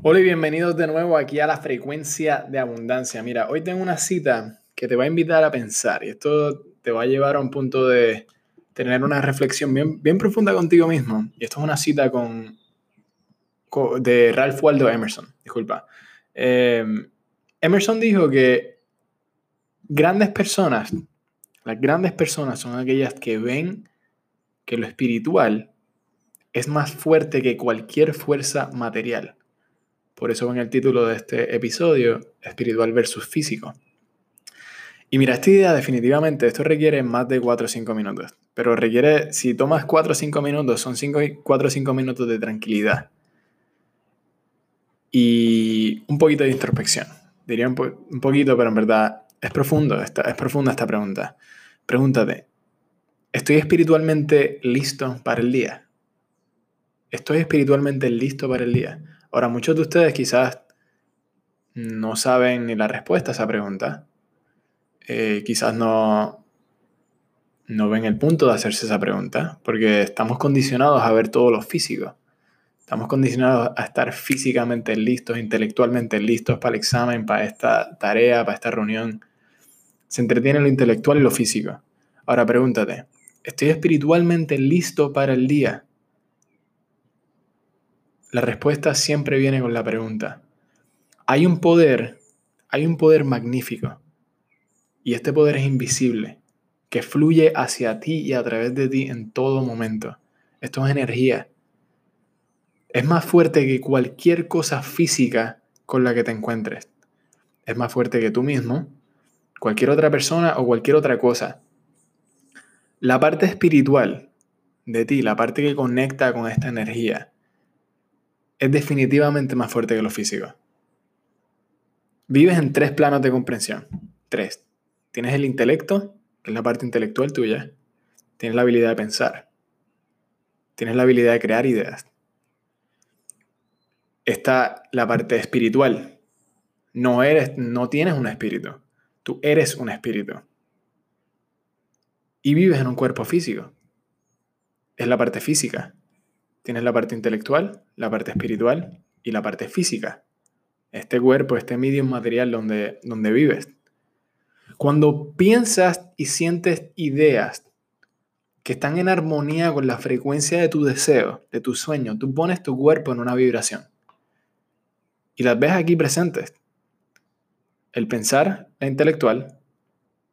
Hola y bienvenidos de nuevo aquí a la frecuencia de abundancia. Mira, hoy tengo una cita que te va a invitar a pensar y esto te va a llevar a un punto de tener una reflexión bien, bien profunda contigo mismo. Y esto es una cita con, de Ralph Waldo Emerson, disculpa. Em, Emerson dijo que grandes personas, las grandes personas son aquellas que ven que lo espiritual es más fuerte que cualquier fuerza material. Por eso en el título de este episodio, espiritual versus físico. Y mira, esta idea definitivamente, esto requiere más de 4 o 5 minutos. Pero requiere, si tomas 4 o 5 minutos, son 5, 4 o 5 minutos de tranquilidad. Y un poquito de introspección. Diría un, poquito, pero en verdad es profundo, esta, es profunda esta pregunta. Pregúntate, ¿estoy espiritualmente listo para el día? ¿Estoy espiritualmente listo para el día? Ahora, muchos de ustedes quizás no saben ni la respuesta a esa pregunta. Eh, quizás no, no ven el punto de hacerse esa pregunta, porque estamos condicionados a ver todo lo físico. Estamos condicionados a estar físicamente listos, intelectualmente listos para el examen, para esta tarea, para esta reunión. Se entretiene lo intelectual y lo físico. Ahora pregúntate, ¿estoy espiritualmente listo para el día? La respuesta siempre viene con la pregunta. Hay un poder, hay un poder magnífico, y este poder es invisible, que fluye hacia ti y a través de ti en todo momento. Esto es energía. Es más fuerte que cualquier cosa física con la que te encuentres. Es más fuerte que tú mismo, cualquier otra persona o cualquier otra cosa. La parte espiritual de ti, la parte que conecta con esta energía, es definitivamente más fuerte que lo físico. Vives en tres planos de comprensión. Tres. Tienes el intelecto, que es la parte intelectual tuya. Tienes la habilidad de pensar. Tienes la habilidad de crear ideas. Está la parte espiritual. No eres, no tienes un espíritu. Tú eres un espíritu. Y vives en un cuerpo físico. Es la parte física. Tienes la parte intelectual, la parte espiritual y la parte física. Este cuerpo, este medio material donde, donde vives. Cuando piensas y sientes ideas que están en armonía con la frecuencia de tu deseo, de tu sueño, tú pones tu cuerpo en una vibración. Y las ves aquí presentes. El pensar, la intelectual,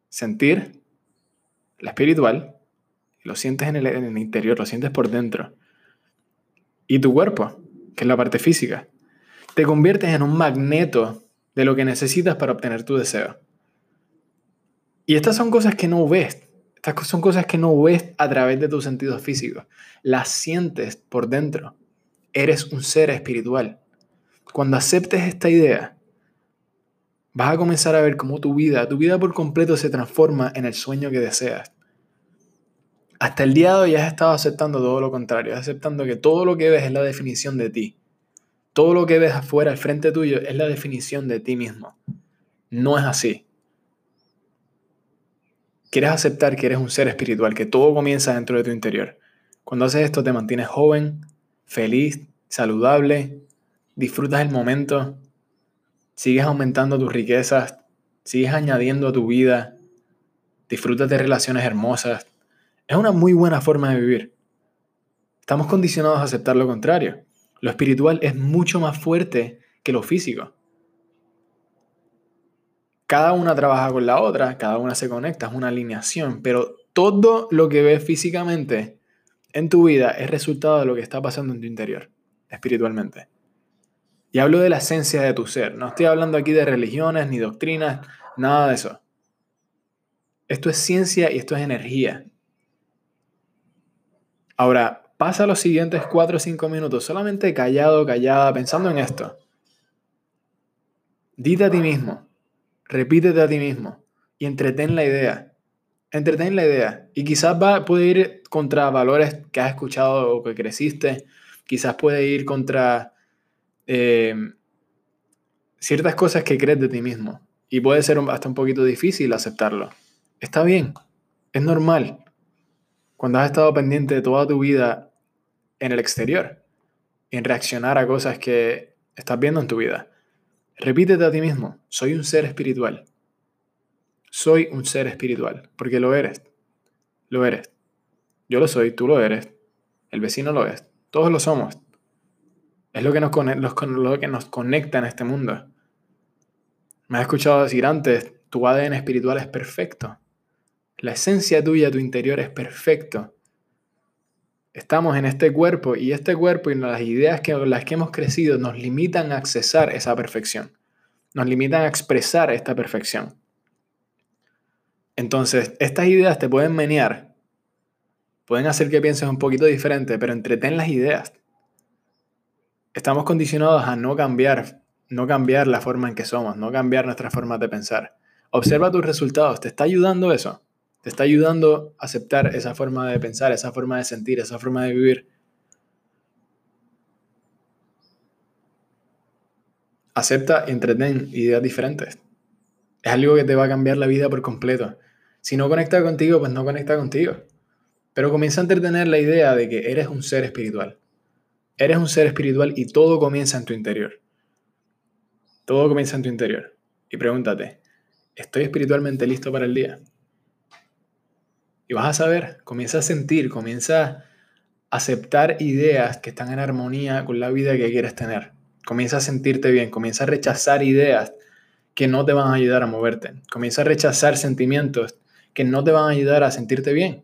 sentir, la espiritual, lo sientes en el, en el interior, lo sientes por dentro y tu cuerpo, que es la parte física. Te conviertes en un magneto de lo que necesitas para obtener tu deseo. Y estas son cosas que no ves. Estas son cosas que no ves a través de tus sentidos físicos. Las sientes por dentro. Eres un ser espiritual. Cuando aceptes esta idea, vas a comenzar a ver cómo tu vida, tu vida por completo se transforma en el sueño que deseas hasta el día de hoy has estado aceptando todo lo contrario, aceptando que todo lo que ves es la definición de ti. Todo lo que ves afuera, al frente tuyo, es la definición de ti mismo. No es así. Quieres aceptar que eres un ser espiritual, que todo comienza dentro de tu interior. Cuando haces esto te mantienes joven, feliz, saludable, disfrutas el momento, sigues aumentando tus riquezas, sigues añadiendo a tu vida, disfrutas de relaciones hermosas, es una muy buena forma de vivir. Estamos condicionados a aceptar lo contrario. Lo espiritual es mucho más fuerte que lo físico. Cada una trabaja con la otra, cada una se conecta, es una alineación, pero todo lo que ves físicamente en tu vida es resultado de lo que está pasando en tu interior, espiritualmente. Y hablo de la esencia de tu ser, no estoy hablando aquí de religiones ni doctrinas, nada de eso. Esto es ciencia y esto es energía. Ahora, pasa los siguientes 4 o 5 minutos solamente callado, callada, pensando en esto. Dite a ti mismo, repítete a ti mismo y entretén la idea. Entretén la idea. Y quizás va, puede ir contra valores que has escuchado o que creciste. Quizás puede ir contra eh, ciertas cosas que crees de ti mismo. Y puede ser hasta un poquito difícil aceptarlo. Está bien, es normal cuando has estado pendiente de toda tu vida en el exterior, en reaccionar a cosas que estás viendo en tu vida. Repítete a ti mismo, soy un ser espiritual. Soy un ser espiritual, porque lo eres. Lo eres. Yo lo soy, tú lo eres. El vecino lo es. Todos lo somos. Es lo que nos, lo que nos conecta en este mundo. Me has escuchado decir antes, tu ADN espiritual es perfecto. La esencia tuya, tu interior es perfecto. Estamos en este cuerpo y este cuerpo y las ideas que las que hemos crecido nos limitan a accesar esa perfección. Nos limitan a expresar esta perfección. Entonces, estas ideas te pueden menear, pueden hacer que pienses un poquito diferente, pero entretén las ideas. Estamos condicionados a no cambiar, no cambiar la forma en que somos, no cambiar nuestra forma de pensar. Observa tus resultados, ¿te está ayudando eso? ¿Te está ayudando a aceptar esa forma de pensar, esa forma de sentir, esa forma de vivir? Acepta y entretén ideas diferentes. Es algo que te va a cambiar la vida por completo. Si no conecta contigo, pues no conecta contigo. Pero comienza a entretener la idea de que eres un ser espiritual. Eres un ser espiritual y todo comienza en tu interior. Todo comienza en tu interior. Y pregúntate, ¿estoy espiritualmente listo para el día? Y vas a saber, comienza a sentir, comienza a aceptar ideas que están en armonía con la vida que quieres tener. Comienza a sentirte bien, comienza a rechazar ideas que no te van a ayudar a moverte. Comienza a rechazar sentimientos que no te van a ayudar a sentirte bien.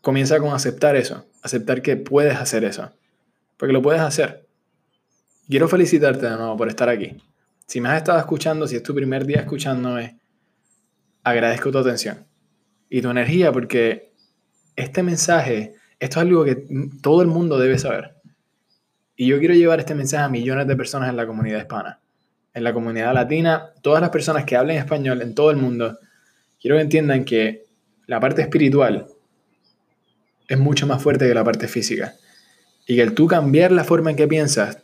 Comienza con aceptar eso, aceptar que puedes hacer eso, porque lo puedes hacer. Quiero felicitarte de nuevo por estar aquí. Si me has estado escuchando, si es tu primer día escuchándome, agradezco tu atención y tu energía porque este mensaje, esto es algo que todo el mundo debe saber. Y yo quiero llevar este mensaje a millones de personas en la comunidad hispana en la comunidad latina, todas las personas que hablen español en todo el mundo, quiero que entiendan que la parte espiritual es mucho más fuerte que la parte física. Y que el tú cambiar la forma en que piensas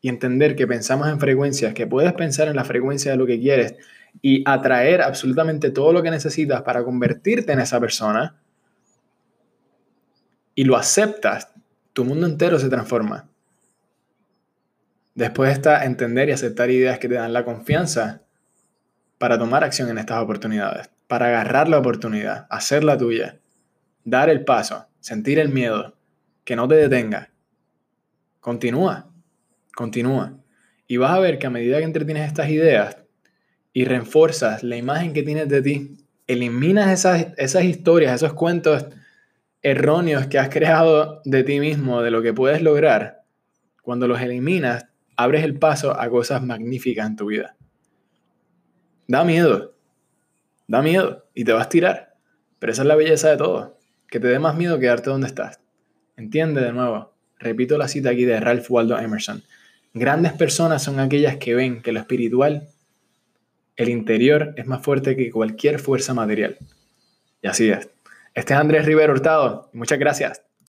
y entender que pensamos en frecuencias, que puedes pensar en la frecuencia de lo que quieres y atraer absolutamente todo lo que necesitas para convertirte en esa persona y lo aceptas, tu mundo entero se transforma. Después está entender y aceptar ideas que te dan la confianza para tomar acción en estas oportunidades, para agarrar la oportunidad, hacerla tuya, dar el paso, sentir el miedo, que no te detenga. Continúa, continúa. Y vas a ver que a medida que entretienes estas ideas y reforzas la imagen que tienes de ti, eliminas esas, esas historias, esos cuentos erróneos que has creado de ti mismo, de lo que puedes lograr, cuando los eliminas, abres el paso a cosas magníficas en tu vida. Da miedo, da miedo y te vas a tirar. Pero esa es la belleza de todo, que te dé más miedo quedarte donde estás. Entiende de nuevo, repito la cita aquí de Ralph Waldo Emerson. Grandes personas son aquellas que ven que lo espiritual, el interior, es más fuerte que cualquier fuerza material. Y así es. Este es Andrés Rivero Hurtado. Muchas gracias.